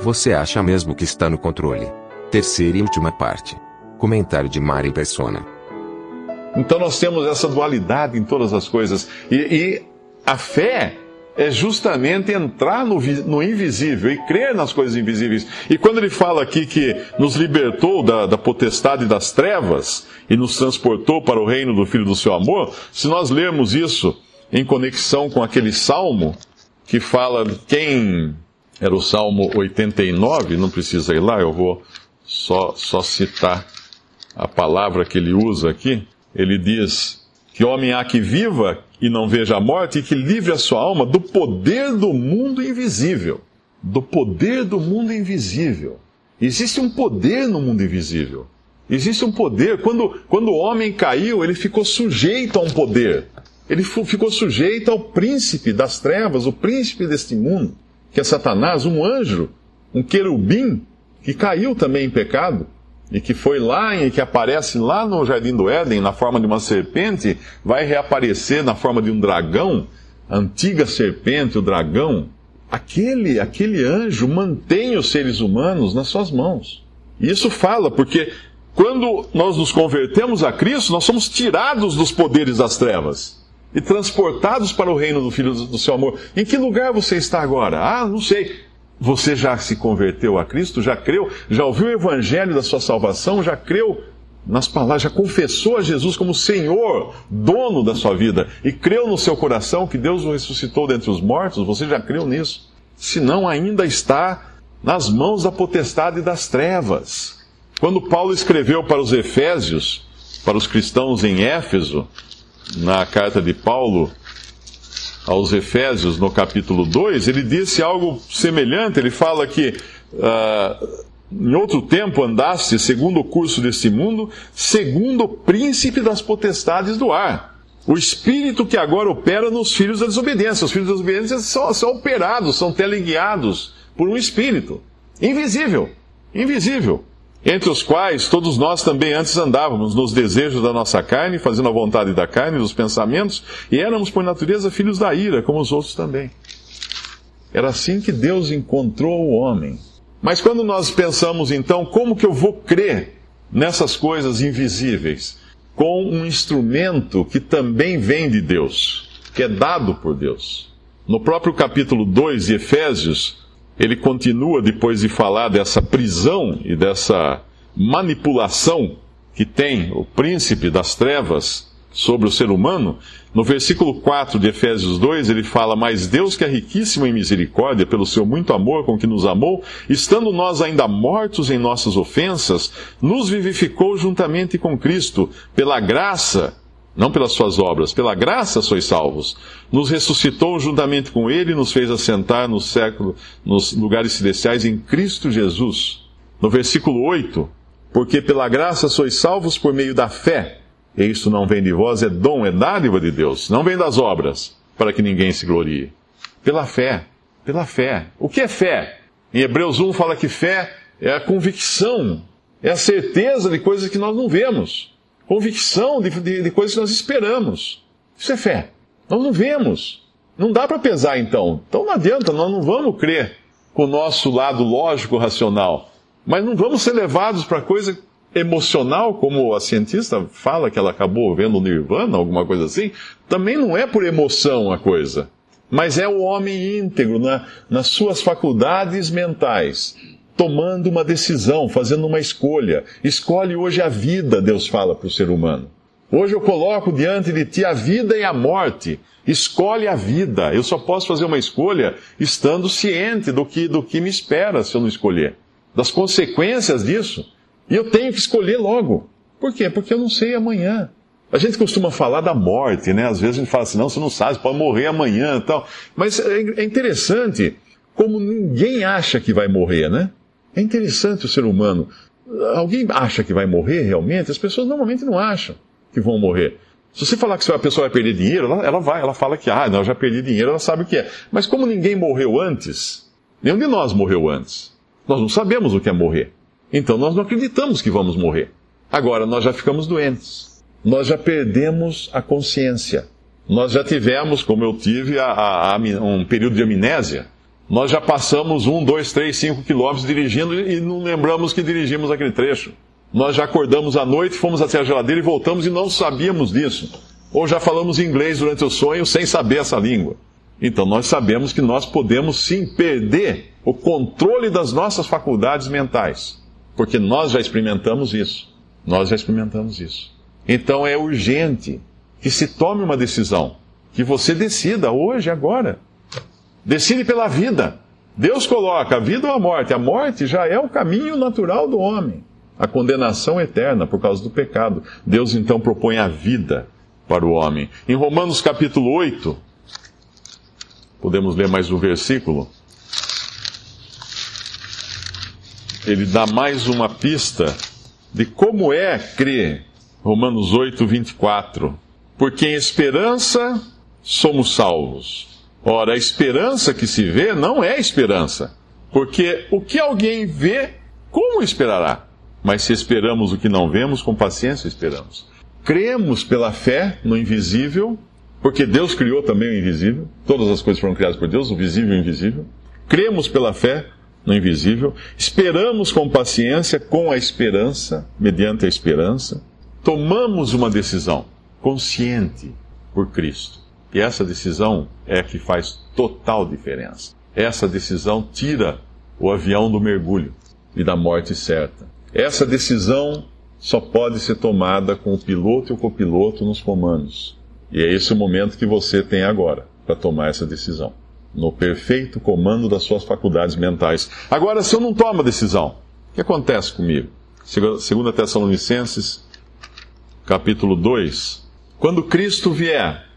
Você acha mesmo que está no controle? Terceira e última parte. Comentário de Mari Persona. Então nós temos essa dualidade em todas as coisas. E, e a fé é justamente entrar no, no, invisível e crer nas coisas invisíveis. E quando ele fala aqui que nos libertou da, da potestade das trevas e nos transportou para o reino do Filho do seu amor, se nós lermos isso em conexão com aquele salmo que fala quem era o Salmo 89, não precisa ir lá, eu vou só, só citar a palavra que ele usa aqui. Ele diz: Que homem há que viva e não veja a morte, e que livre a sua alma do poder do mundo invisível. Do poder do mundo invisível. Existe um poder no mundo invisível. Existe um poder. Quando, quando o homem caiu, ele ficou sujeito a um poder. Ele ficou sujeito ao príncipe das trevas, o príncipe deste mundo que é Satanás, um anjo, um querubim, que caiu também em pecado, e que foi lá e que aparece lá no Jardim do Éden, na forma de uma serpente, vai reaparecer na forma de um dragão, a antiga serpente, o dragão. Aquele, aquele anjo mantém os seres humanos nas suas mãos. E isso fala, porque quando nós nos convertemos a Cristo, nós somos tirados dos poderes das trevas e transportados para o reino do Filho do seu amor. Em que lugar você está agora? Ah, não sei. Você já se converteu a Cristo? Já creu? Já ouviu o evangelho da sua salvação? Já creu nas palavras? Já confessou a Jesus como Senhor, dono da sua vida? E creu no seu coração que Deus o ressuscitou dentre os mortos? Você já creu nisso? Se não, ainda está nas mãos da potestade das trevas. Quando Paulo escreveu para os Efésios, para os cristãos em Éfeso, na carta de Paulo aos Efésios, no capítulo 2, ele disse algo semelhante. Ele fala que uh, em outro tempo andaste segundo o curso deste mundo, segundo o príncipe das potestades do ar. O espírito que agora opera nos filhos da desobediência. Os filhos da desobediência são, são operados, são teleguiados por um espírito invisível. Invisível entre os quais todos nós também antes andávamos nos desejos da nossa carne, fazendo a vontade da carne, dos pensamentos, e éramos por natureza filhos da ira, como os outros também. Era assim que Deus encontrou o homem. Mas quando nós pensamos então, como que eu vou crer nessas coisas invisíveis? Com um instrumento que também vem de Deus, que é dado por Deus. No próprio capítulo 2 de Efésios, ele continua, depois de falar dessa prisão e dessa manipulação que tem o príncipe das trevas sobre o ser humano, no versículo 4 de Efésios 2, ele fala: Mas Deus, que é riquíssimo em misericórdia, pelo seu muito amor com que nos amou, estando nós ainda mortos em nossas ofensas, nos vivificou juntamente com Cristo, pela graça não pelas suas obras, pela graça sois salvos. Nos ressuscitou juntamente com Ele e nos fez assentar no século, nos lugares celestiais em Cristo Jesus. No versículo 8, porque pela graça sois salvos por meio da fé. E isto não vem de vós, é dom, é dádiva de Deus, não vem das obras, para que ninguém se glorie. Pela fé, pela fé. O que é fé? Em Hebreus 1 fala que fé é a convicção, é a certeza de coisas que nós não vemos convicção de, de, de coisas que nós esperamos. Isso é fé. Nós não vemos. Não dá para pesar então. Então não adianta, nós não vamos crer com o nosso lado lógico, racional. Mas não vamos ser levados para coisa emocional, como a cientista fala que ela acabou vendo Nirvana, alguma coisa assim. Também não é por emoção a coisa. Mas é o homem íntegro na, nas suas faculdades mentais, tomando uma decisão, fazendo uma escolha. Escolhe hoje a vida, Deus fala para o ser humano. Hoje eu coloco diante de ti a vida e a morte. Escolhe a vida. Eu só posso fazer uma escolha estando ciente do que, do que me espera se eu não escolher. Das consequências disso. E eu tenho que escolher logo. Por quê? Porque eu não sei amanhã. A gente costuma falar da morte, né? Às vezes a gente fala assim, não, você não sabe, você pode morrer amanhã e tal. Mas é interessante como ninguém acha que vai morrer, né? É interessante o ser humano. Alguém acha que vai morrer realmente? As pessoas normalmente não acham que vão morrer. Se você falar que a pessoa vai perder dinheiro, ela, ela vai, ela fala que, ah, não, já perdi dinheiro, ela sabe o que é. Mas como ninguém morreu antes, nenhum de nós morreu antes. Nós não sabemos o que é morrer. Então nós não acreditamos que vamos morrer. Agora, nós já ficamos doentes. Nós já perdemos a consciência. Nós já tivemos, como eu tive, a, a, a, um período de amnésia. Nós já passamos um, dois, três, cinco quilômetros dirigindo e não lembramos que dirigimos aquele trecho. Nós já acordamos à noite, fomos até a geladeira e voltamos e não sabíamos disso. Ou já falamos inglês durante o sonho sem saber essa língua. Então nós sabemos que nós podemos sim perder o controle das nossas faculdades mentais. Porque nós já experimentamos isso. Nós já experimentamos isso. Então é urgente que se tome uma decisão. Que você decida hoje, agora. Decide pela vida. Deus coloca a vida ou a morte. A morte já é o caminho natural do homem a condenação eterna por causa do pecado. Deus então propõe a vida para o homem. Em Romanos capítulo 8, podemos ler mais um versículo. Ele dá mais uma pista de como é crer. Romanos 8, 24. Porque em esperança somos salvos. Ora, a esperança que se vê não é esperança. Porque o que alguém vê, como esperará? Mas se esperamos o que não vemos, com paciência esperamos. Cremos pela fé no invisível, porque Deus criou também o invisível. Todas as coisas foram criadas por Deus, o visível e o invisível. Cremos pela fé no invisível. Esperamos com paciência, com a esperança, mediante a esperança. Tomamos uma decisão consciente por Cristo. E essa decisão é a que faz total diferença. Essa decisão tira o avião do mergulho e da morte certa. Essa decisão só pode ser tomada com o piloto e o copiloto nos comandos. E é esse o momento que você tem agora para tomar essa decisão. No perfeito comando das suas faculdades mentais. Agora, se eu não tomo a decisão, o que acontece comigo? 2 Tessalonicenses, capítulo 2. Quando Cristo vier,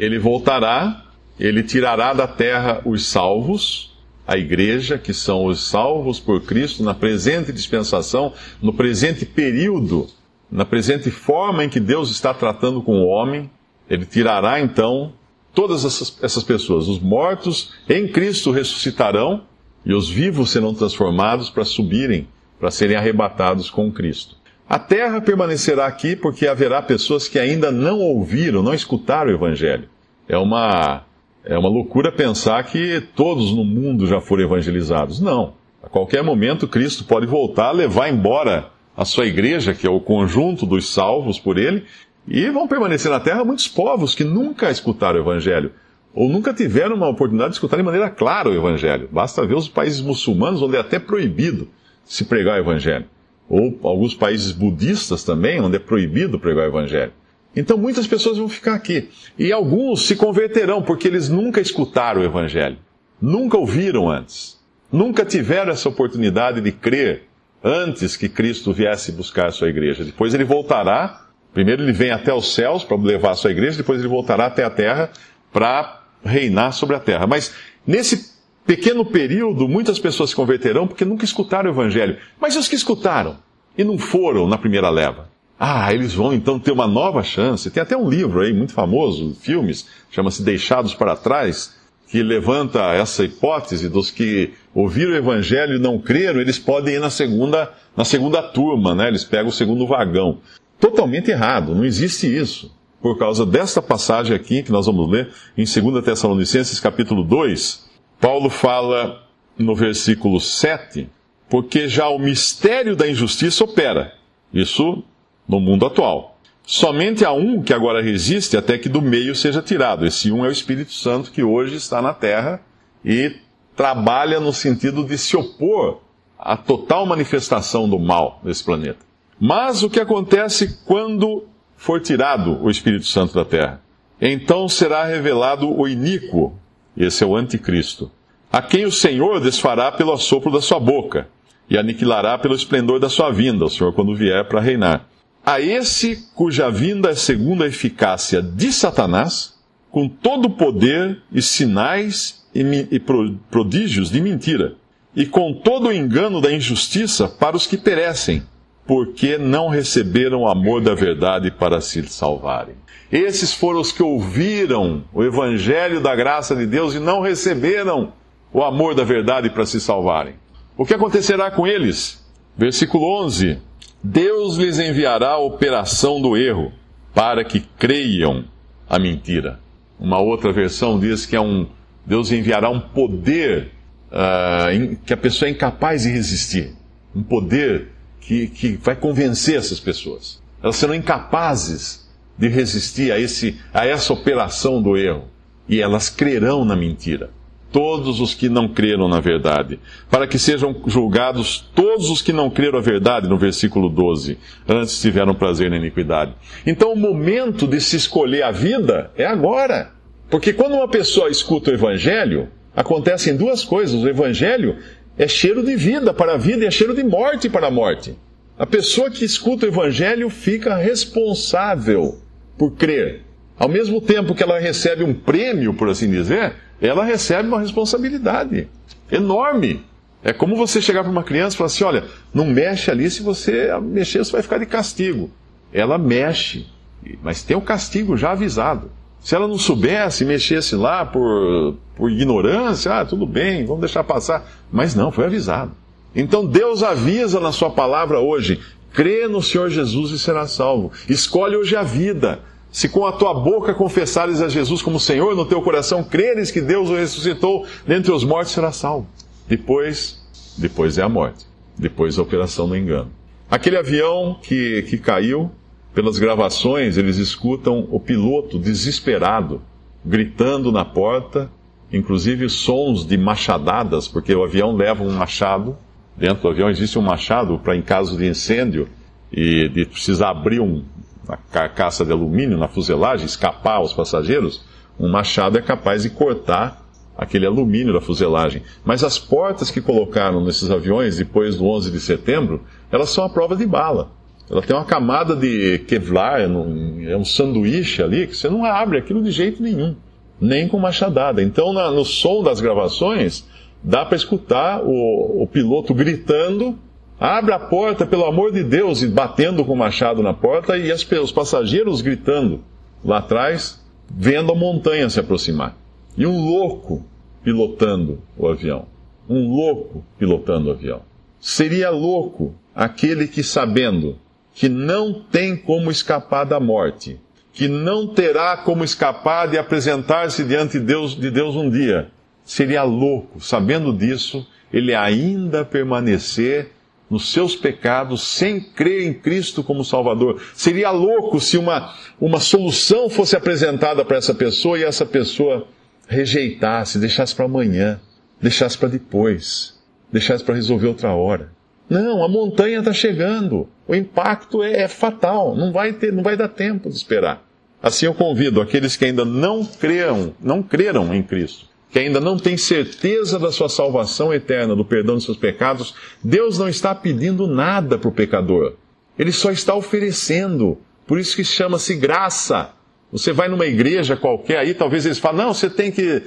ele voltará, ele tirará da terra os salvos a igreja, que são os salvos por Cristo na presente dispensação, no presente período, na presente forma em que Deus está tratando com o homem. Ele tirará então todas essas, essas pessoas. Os mortos em Cristo ressuscitarão e os vivos serão transformados para subirem, para serem arrebatados com Cristo. A terra permanecerá aqui porque haverá pessoas que ainda não ouviram, não escutaram o Evangelho. É uma é uma loucura pensar que todos no mundo já foram evangelizados. Não. A qualquer momento, Cristo pode voltar, levar embora a sua igreja, que é o conjunto dos salvos por ele, e vão permanecer na terra muitos povos que nunca escutaram o Evangelho, ou nunca tiveram uma oportunidade de escutar de maneira clara o Evangelho. Basta ver os países muçulmanos, onde é até proibido se pregar o Evangelho. Ou alguns países budistas também, onde é proibido pregar o Evangelho. Então muitas pessoas vão ficar aqui. E alguns se converterão porque eles nunca escutaram o Evangelho. Nunca ouviram antes. Nunca tiveram essa oportunidade de crer antes que Cristo viesse buscar a sua igreja. Depois ele voltará. Primeiro ele vem até os céus para levar a sua igreja, depois ele voltará até a terra para reinar sobre a terra. Mas nesse pequeno período, muitas pessoas se converterão porque nunca escutaram o Evangelho. Mas os que escutaram e não foram na primeira leva? Ah, eles vão então ter uma nova chance. Tem até um livro aí muito famoso, filmes, chama-se Deixados para Trás, que levanta essa hipótese dos que ouviram o evangelho e não creram, eles podem ir na segunda, na segunda turma, né? Eles pegam o segundo vagão. Totalmente errado, não existe isso. Por causa desta passagem aqui que nós vamos ler em 2 Tessalonicenses capítulo 2, Paulo fala no versículo 7, porque já o mistério da injustiça opera. Isso no mundo atual. Somente há um que agora resiste até que do meio seja tirado. Esse um é o Espírito Santo que hoje está na terra e trabalha no sentido de se opor à total manifestação do mal nesse planeta. Mas o que acontece quando for tirado o Espírito Santo da terra? Então será revelado o iníquo, esse é o anticristo, a quem o Senhor desfará pelo assopro da sua boca e aniquilará pelo esplendor da sua vinda, o Senhor quando vier para reinar. a esse cuja vinda é segundo a eficácia de Satanás, com todo o poder e sinais e, prodígios de mentira, e com todo o engano da injustiça para os que perecem, porque não receberam o amor da verdade para se salvarem. Esses foram os que ouviram o evangelho da graça de Deus e não receberam o amor da verdade para se salvarem. O que acontecerá com eles? Versículo 11: Deus lhes enviará a operação do erro, para que creiam a mentira. Uma outra versão diz que é um Deus enviará um poder uh, que a pessoa é incapaz de resistir. Um poder que, que vai convencer essas pessoas. Elas serão incapazes de resistir a, esse, a essa operação do erro. E elas crerão na mentira. Todos os que não creram na verdade. Para que sejam julgados todos os que não creram a verdade, no versículo 12. Antes tiveram prazer na iniquidade. Então o momento de se escolher a vida é agora. Porque quando uma pessoa escuta o Evangelho, acontecem duas coisas. O Evangelho é cheiro de vida para a vida e é cheiro de morte para a morte. A pessoa que escuta o Evangelho fica responsável por crer. Ao mesmo tempo que ela recebe um prêmio, por assim dizer, ela recebe uma responsabilidade enorme. É como você chegar para uma criança e falar assim: olha, não mexe ali, se você mexer, você vai ficar de castigo. Ela mexe, mas tem o castigo já avisado. Se ela não soubesse, mexesse lá por, por ignorância, ah, tudo bem, vamos deixar passar. Mas não, foi avisado. Então Deus avisa na Sua palavra hoje: crê no Senhor Jesus e será salvo. Escolhe hoje a vida. Se com a tua boca confessares a Jesus como Senhor, no teu coração creres que Deus o ressuscitou dentre os mortos, será salvo. Depois, depois é a morte. Depois a operação do engano. Aquele avião que, que caiu, pelas gravações, eles escutam o piloto desesperado, gritando na porta, inclusive sons de machadadas, porque o avião leva um machado. Dentro do avião existe um machado para, em caso de incêndio, e de precisar abrir um, uma carcaça de alumínio na fuselagem, escapar aos passageiros, um machado é capaz de cortar aquele alumínio da fuselagem. Mas as portas que colocaram nesses aviões depois do 11 de setembro, elas são a prova de bala. Ela tem uma camada de Kevlar, é um sanduíche ali, que você não abre aquilo de jeito nenhum, nem com machadada. Então, na, no som das gravações, dá para escutar o, o piloto gritando Abre a porta, pelo amor de Deus, e batendo com o machado na porta, e as, os passageiros gritando lá atrás, vendo a montanha se aproximar. E um louco pilotando o avião. Um louco pilotando o avião. Seria louco aquele que, sabendo que não tem como escapar da morte, que não terá como escapar de apresentar-se diante de Deus, de Deus um dia, seria louco, sabendo disso, ele ainda permanecer nos seus pecados sem crer em Cristo como Salvador. Seria louco se uma, uma solução fosse apresentada para essa pessoa e essa pessoa rejeitasse, deixasse para amanhã, deixasse para depois, deixasse para resolver outra hora. Não, a montanha está chegando. O impacto é, é, fatal. Não vai ter, não vai dar tempo de esperar. Assim eu convido aqueles que ainda não creram, não creram em Cristo, que ainda não têm certeza da sua salvação eterna, do perdão dos seus pecados, Deus não está pedindo nada para o pecador. Ele só está oferecendo. Por isso que chama-se graça. Você vai numa igreja qualquer aí, talvez eles falem, não, você tem que,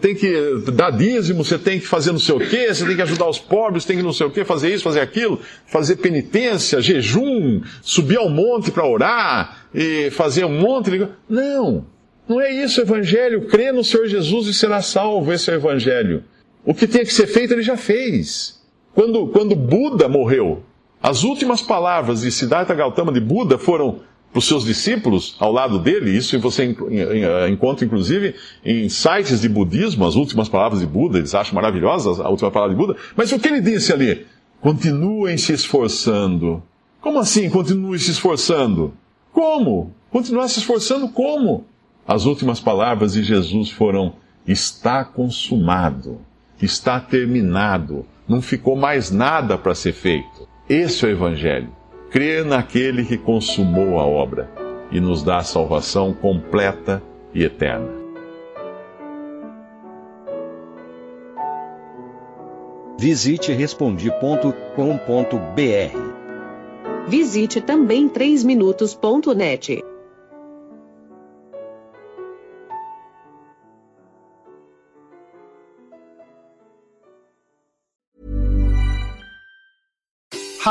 tem que dar dízimo, você tem que fazer não sei o quê, você tem que ajudar os pobres, tem que não sei o quê, fazer isso, fazer aquilo, fazer penitência, jejum, subir ao monte para orar, e fazer um monte de... Não, não é isso o Evangelho. Crê no Senhor Jesus e será salvo. Esse é o Evangelho. O que tinha que ser feito, ele já fez. Quando, quando Buda morreu, as últimas palavras de Siddhartha Gautama de Buda foram para os seus discípulos ao lado dele. Isso você encontra, inclusive, em sites de budismo, as últimas palavras de Buda. Eles acham maravilhosas a última palavra de Buda. Mas o que ele disse ali? Continuem se esforçando. Como assim, continuem se esforçando? Como? Continuar se esforçando como? As últimas palavras de Jesus foram: está consumado, está terminado, não ficou mais nada para ser feito. Esse é o Evangelho. Crer naquele que consumou a obra e nos dá a salvação completa e eterna. Visite Respondi.com.br. Visite também 3minutos.net.